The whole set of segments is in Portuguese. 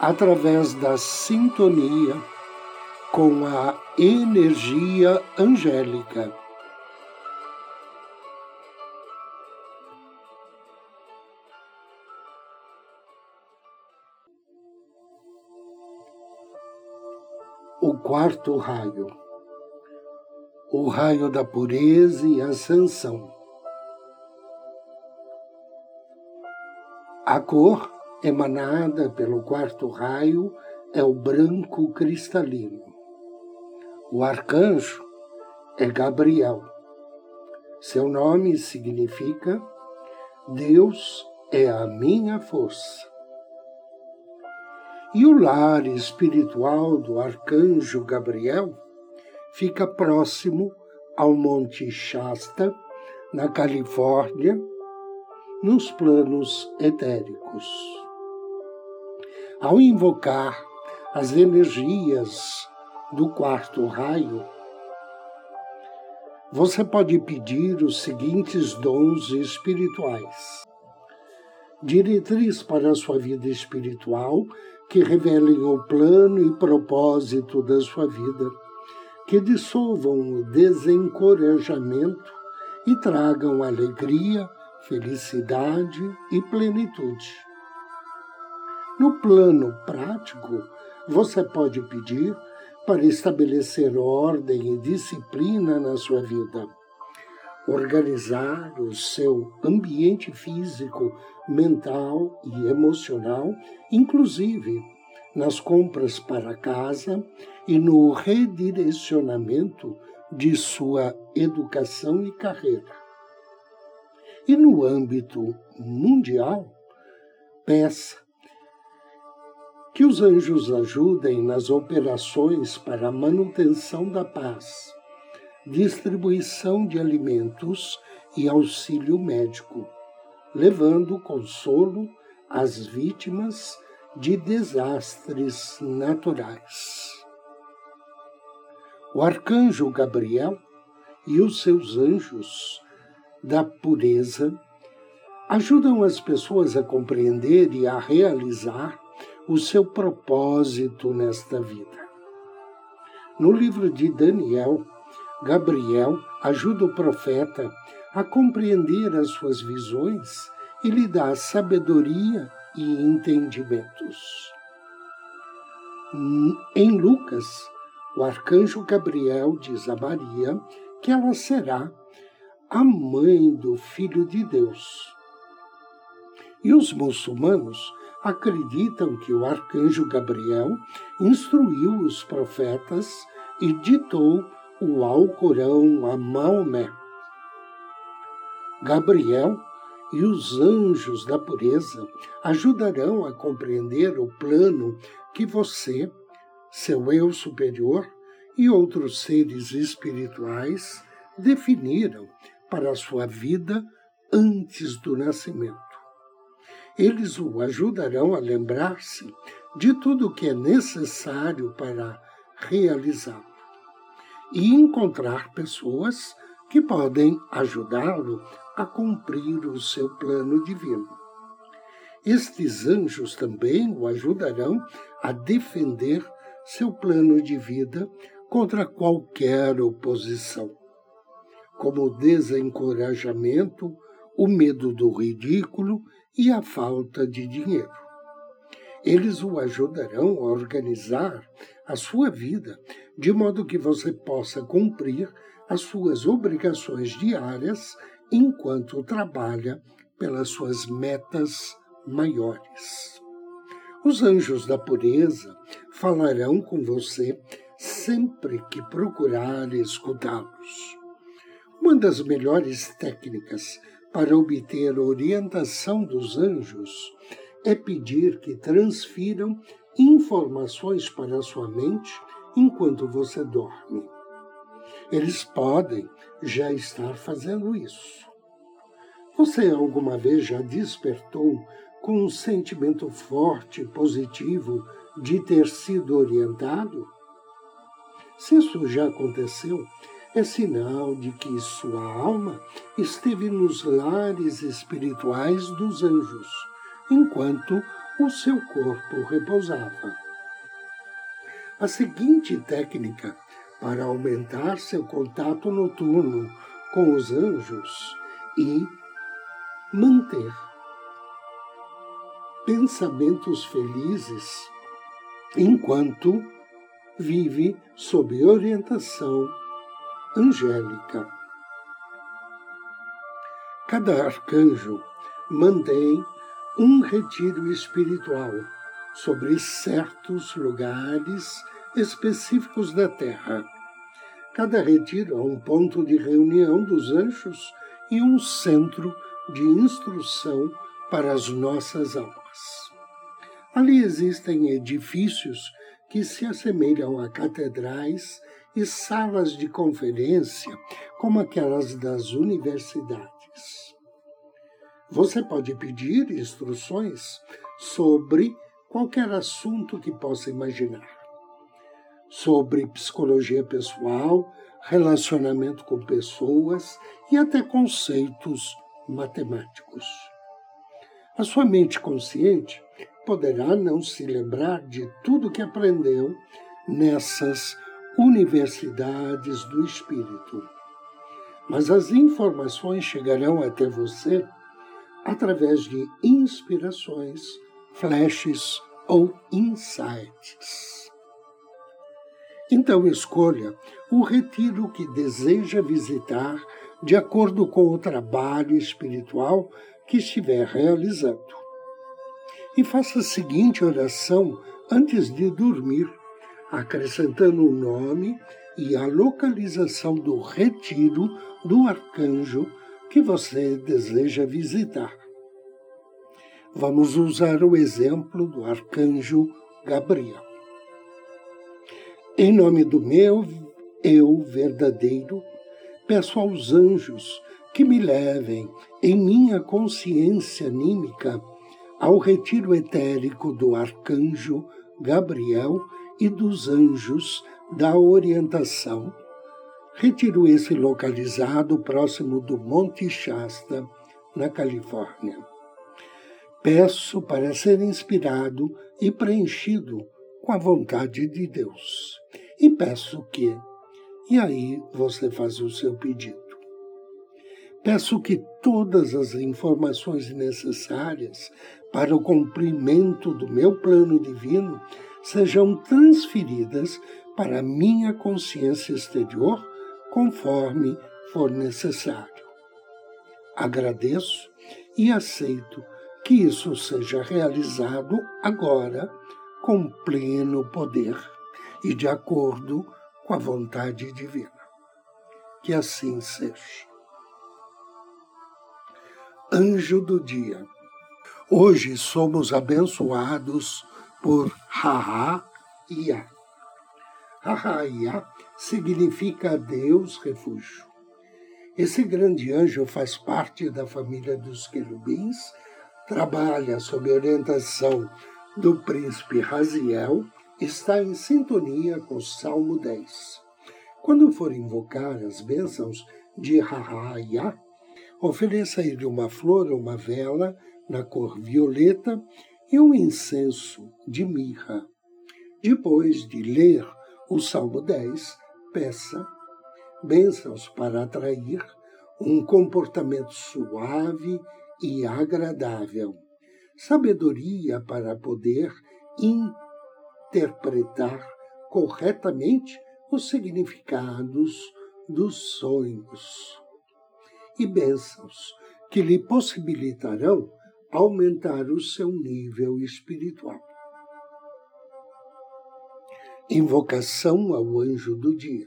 através da sintonia com a energia angélica. O quarto raio, o raio da pureza e ascensão. A cor emanada pelo quarto raio é o branco cristalino. O arcanjo é Gabriel. Seu nome significa Deus é a minha força. E o lar espiritual do arcanjo Gabriel fica próximo ao Monte Shasta, na Califórnia, nos planos etéricos. Ao invocar as energias do quarto raio, você pode pedir os seguintes dons espirituais. Diretriz para a sua vida espiritual que revelem o plano e propósito da sua vida, que dissolvam o desencorajamento e tragam alegria, felicidade e plenitude. No plano prático, você pode pedir para estabelecer ordem e disciplina na sua vida, organizar o seu ambiente físico, mental e emocional, inclusive nas compras para casa e no redirecionamento de sua educação e carreira. E no âmbito mundial, peça que os anjos ajudem nas operações para a manutenção da paz, distribuição de alimentos e auxílio médico, levando consolo às vítimas de desastres naturais. O arcanjo Gabriel e os seus anjos da pureza ajudam as pessoas a compreender e a realizar o seu propósito nesta vida. No livro de Daniel, Gabriel ajuda o profeta a compreender as suas visões e lhe dá sabedoria e entendimentos. Em Lucas, o arcanjo Gabriel diz a Maria que ela será a mãe do Filho de Deus. E os muçulmanos acreditam que o arcanjo Gabriel instruiu os profetas e ditou o Alcorão a Maomé. Gabriel e os anjos da pureza ajudarão a compreender o plano que você, seu eu superior e outros seres espirituais definiram para a sua vida antes do nascimento. Eles o ajudarão a lembrar-se de tudo o que é necessário para realizá-lo e encontrar pessoas que podem ajudá-lo a cumprir o seu plano divino. Estes anjos também o ajudarão a defender seu plano de vida contra qualquer oposição, como o desencorajamento, o medo do ridículo e a falta de dinheiro. Eles o ajudarão a organizar a sua vida de modo que você possa cumprir as suas obrigações diárias enquanto trabalha pelas suas metas maiores. Os anjos da pureza falarão com você sempre que procurar escutá-los. Uma das melhores técnicas para obter orientação dos anjos é pedir que transfiram informações para a sua mente enquanto você dorme. Eles podem já estar fazendo isso. Você alguma vez já despertou com um sentimento forte e positivo de ter sido orientado? Se isso já aconteceu, é sinal de que sua alma esteve nos lares espirituais dos anjos, enquanto o seu corpo repousava. A seguinte técnica para aumentar seu contato noturno com os anjos e manter pensamentos felizes enquanto vive sob orientação angélica. Cada arcanjo mantém um retiro espiritual sobre certos lugares específicos da Terra. Cada retiro é um ponto de reunião dos anjos e um centro de instrução para as nossas almas. Ali existem edifícios que se assemelham a catedrais e salas de conferência, como aquelas das universidades. Você pode pedir instruções sobre qualquer assunto que possa imaginar. Sobre psicologia pessoal, relacionamento com pessoas e até conceitos matemáticos. A sua mente consciente poderá não se lembrar de tudo que aprendeu nessas universidades do espírito. Mas as informações chegarão até você através de inspirações, flashes ou insights. Então escolha o retiro que deseja visitar de acordo com o trabalho espiritual que estiver realizando. E faça a seguinte oração antes de dormir acrescentando o nome e a localização do retiro do arcanjo que você deseja visitar. Vamos usar o exemplo do arcanjo Gabriel. Em nome do meu eu verdadeiro, peço aos anjos que me levem em minha consciência anímica ao retiro etérico do arcanjo Gabriel e dos anjos da orientação. Retiro esse localizado próximo do Monte Shasta, na Califórnia. Peço para ser inspirado e preenchido com a vontade de Deus. E peço que. E aí você faz o seu pedido. Peço que todas as informações necessárias para o cumprimento do meu plano divino sejam transferidas para a minha consciência exterior conforme for necessário. Agradeço e aceito que isso seja realizado agora com pleno poder e de acordo com a vontade divina. Que assim seja. Anjo do dia. Hoje somos abençoados por Ha-Ha-Ia. Ha-Ha-Ia significa Deus refúgio. Esse grande anjo faz parte da família dos querubins, trabalha sob orientação do príncipe Raziel, está em sintonia com o Salmo 10. Quando for invocar as bênçãos de Ha-Ha-Ia, ofereça a ele uma flor ou uma vela na cor violeta e um incenso de mirra. Depois de ler o Salmo 10, peça bênçãos para atrair um comportamento suave e agradável, sabedoria para poder interpretar corretamente os significados dos sonhos e bênçãos que lhe possibilitarão aumentar o seu nível espiritual. Invocação ao anjo do dia.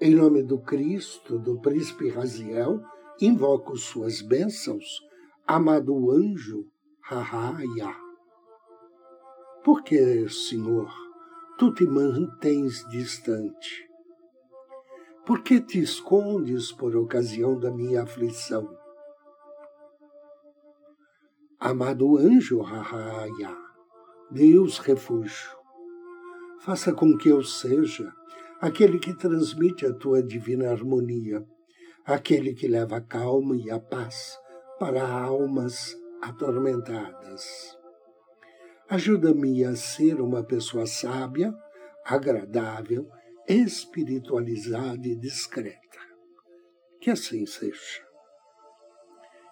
Em nome do Cristo, do príncipe Raziel, invoco suas bênçãos, amado anjo Rahaya. Por que, Senhor, tu te mantens distante? Por que te escondes por ocasião da minha aflição? Amado anjo Rahaya, Deus refúgio, faça com que eu seja aquele que transmite a tua divina harmonia, aquele que leva a calma e a paz para almas atormentadas. Ajuda-me a ser uma pessoa sábia, agradável, espiritualizada e discreta. Que assim seja.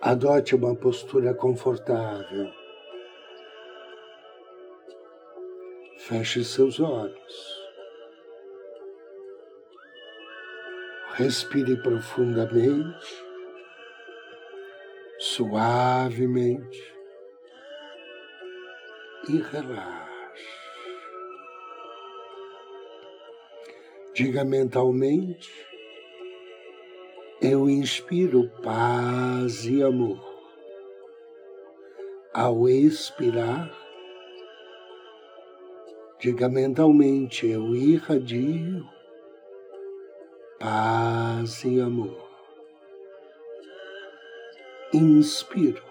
Adote uma postura confortável. Feche seus olhos. Respire profundamente suavemente e relaxe. Diga mentalmente: Eu inspiro paz e amor. Ao expirar, diga mentalmente: Eu irradio paz e amor inspiro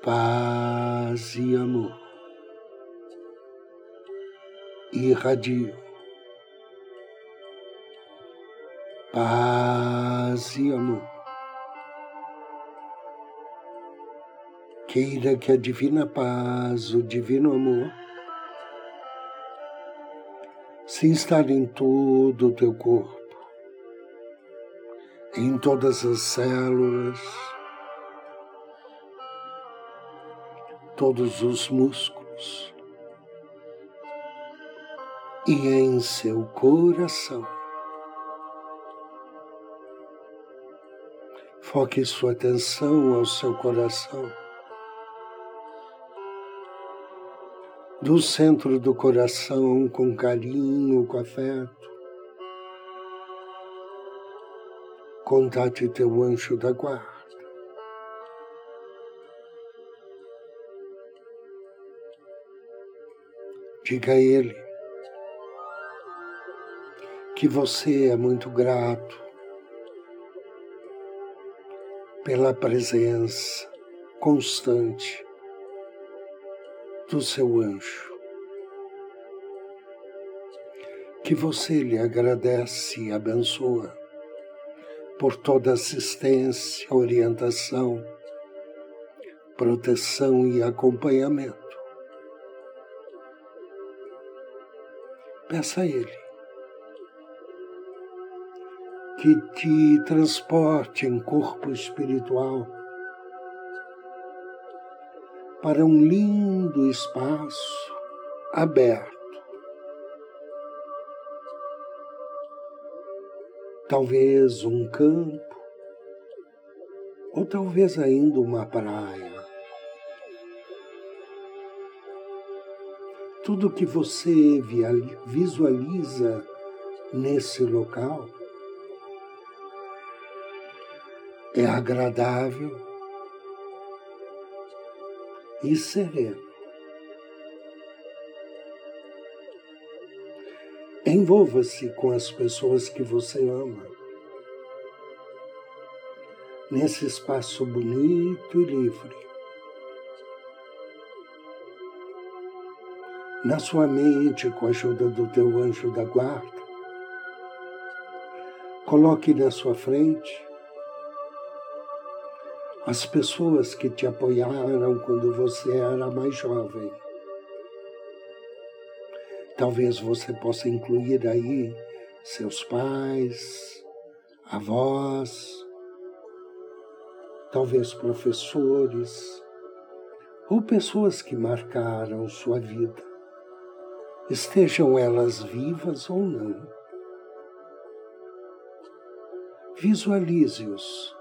paz e amor, irradio paz e amor. Queira que a divina paz, o divino amor, se instale em todo o teu corpo em todas as células, todos os músculos e em seu coração. Foque sua atenção ao seu coração. Do centro do coração, com carinho, com afeto, contate teu anjo da guarda. Diga a ele que você é muito grato pela presença constante do seu anjo. Que você lhe agradece e abençoa por toda assistência, orientação, proteção e acompanhamento. Peça a Ele que te transporte em corpo espiritual para um lindo espaço aberto talvez um campo, ou talvez ainda uma praia. Tudo que você visualiza nesse local é agradável e sereno. Envolva-se com as pessoas que você ama. Nesse espaço bonito e livre. Na sua mente, com a ajuda do teu anjo da guarda, coloque na sua frente as pessoas que te apoiaram quando você era mais jovem Talvez você possa incluir aí seus pais, avós, talvez professores ou pessoas que marcaram sua vida, estejam elas vivas ou não. Visualize-os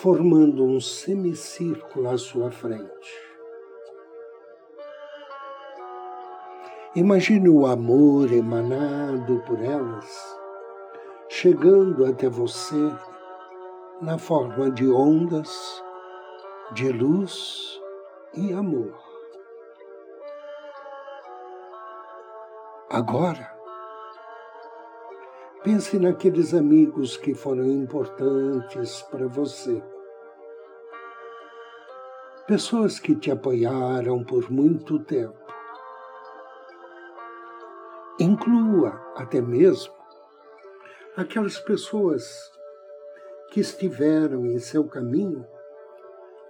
formando um semicírculo à sua frente. Imagine o amor emanado por elas, chegando até você na forma de ondas de luz e amor. Agora, pense naqueles amigos que foram importantes para você. Pessoas que te apoiaram por muito tempo. Inclua até mesmo aquelas pessoas que estiveram em seu caminho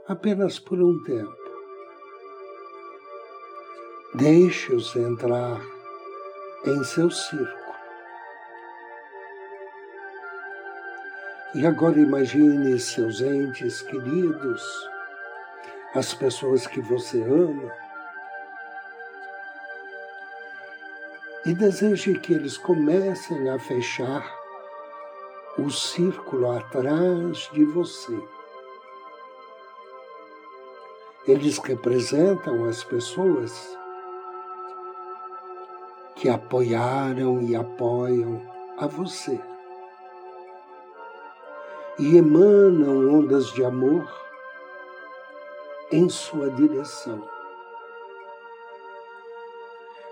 apenas por um tempo. Deixe-os entrar em seu círculo. E agora imagine seus entes queridos, as pessoas que você ama, e deseje que eles comecem a fechar o círculo atrás de você. Eles representam as pessoas que apoiaram e apoiam a você. E emanam ondas de amor em sua direção.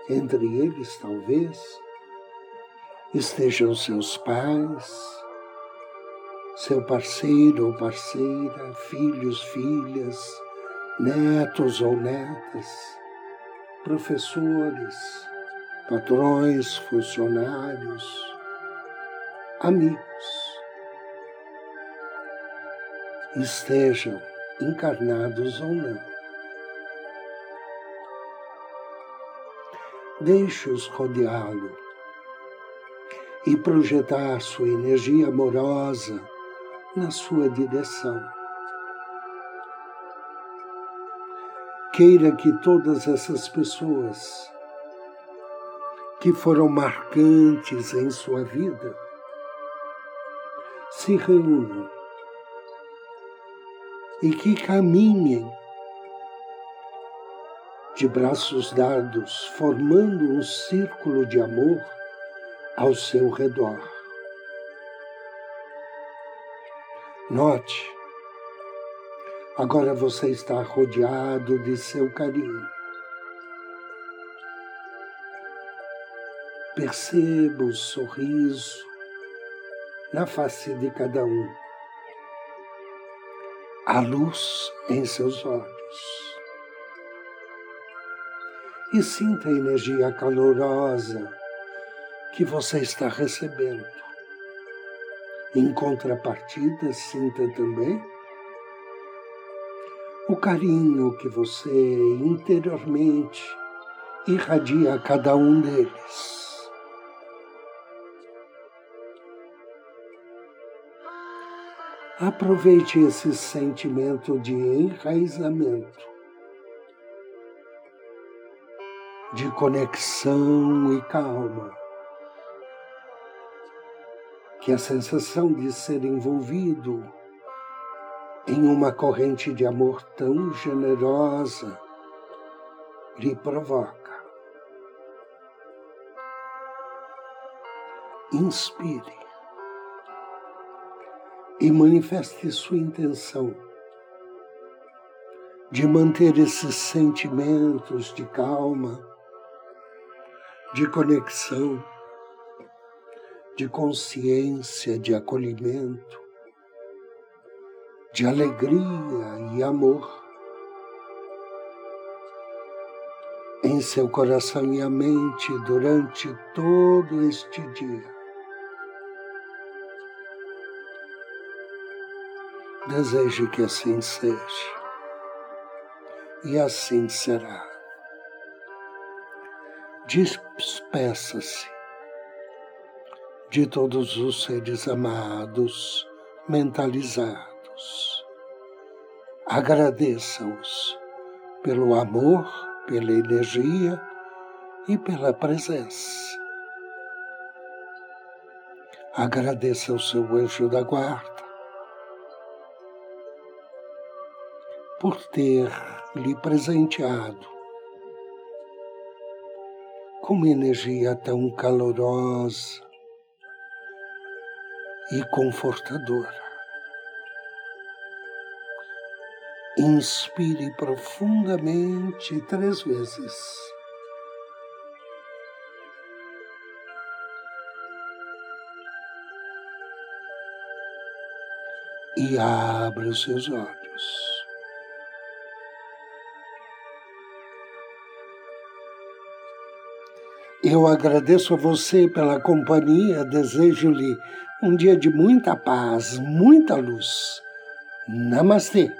Entre eles, talvez, estejam seus pais, seu parceiro ou parceira, filhos, filhas, netos ou netas, professores, patrões, funcionários, amigos. Estejam encarnados ou não. Deixe-os rodeá-lo e projetar sua energia amorosa na sua direção. Queira que todas essas pessoas que foram marcantes em sua vida se reúnam e que caminhem de braços dados, formando um círculo de amor ao seu redor. Note, agora você está rodeado de seu carinho. Perceba o sorriso na face de cada um, a luz em seus olhos e sinta a energia calorosa que você está recebendo. Em contrapartida, sinta também o carinho que você interiormente irradia a cada um deles. Aproveite esse sentimento de enraizamento de conexão e calma. Que a sensação de ser envolvido em uma corrente de amor tão generosa lhe provoca. Inspire e manifeste sua intenção de manter esses sentimentos de calma de conexão, de consciência, de acolhimento, de alegria e amor em seu coração e a mente durante todo este dia. Desejo que assim seja, e assim será despeça-se de todos os seres amados, mentalizados. Agradeça-os pelo amor, pela energia e pela presença. Agradeça ao seu anjo da guarda por ter lhe presenteado com uma energia tão calorosa e confortadora. Inspire profundamente três vezes. E abra os seus olhos. Eu agradeço a você pela companhia, desejo-lhe um dia de muita paz, muita luz. Namastê.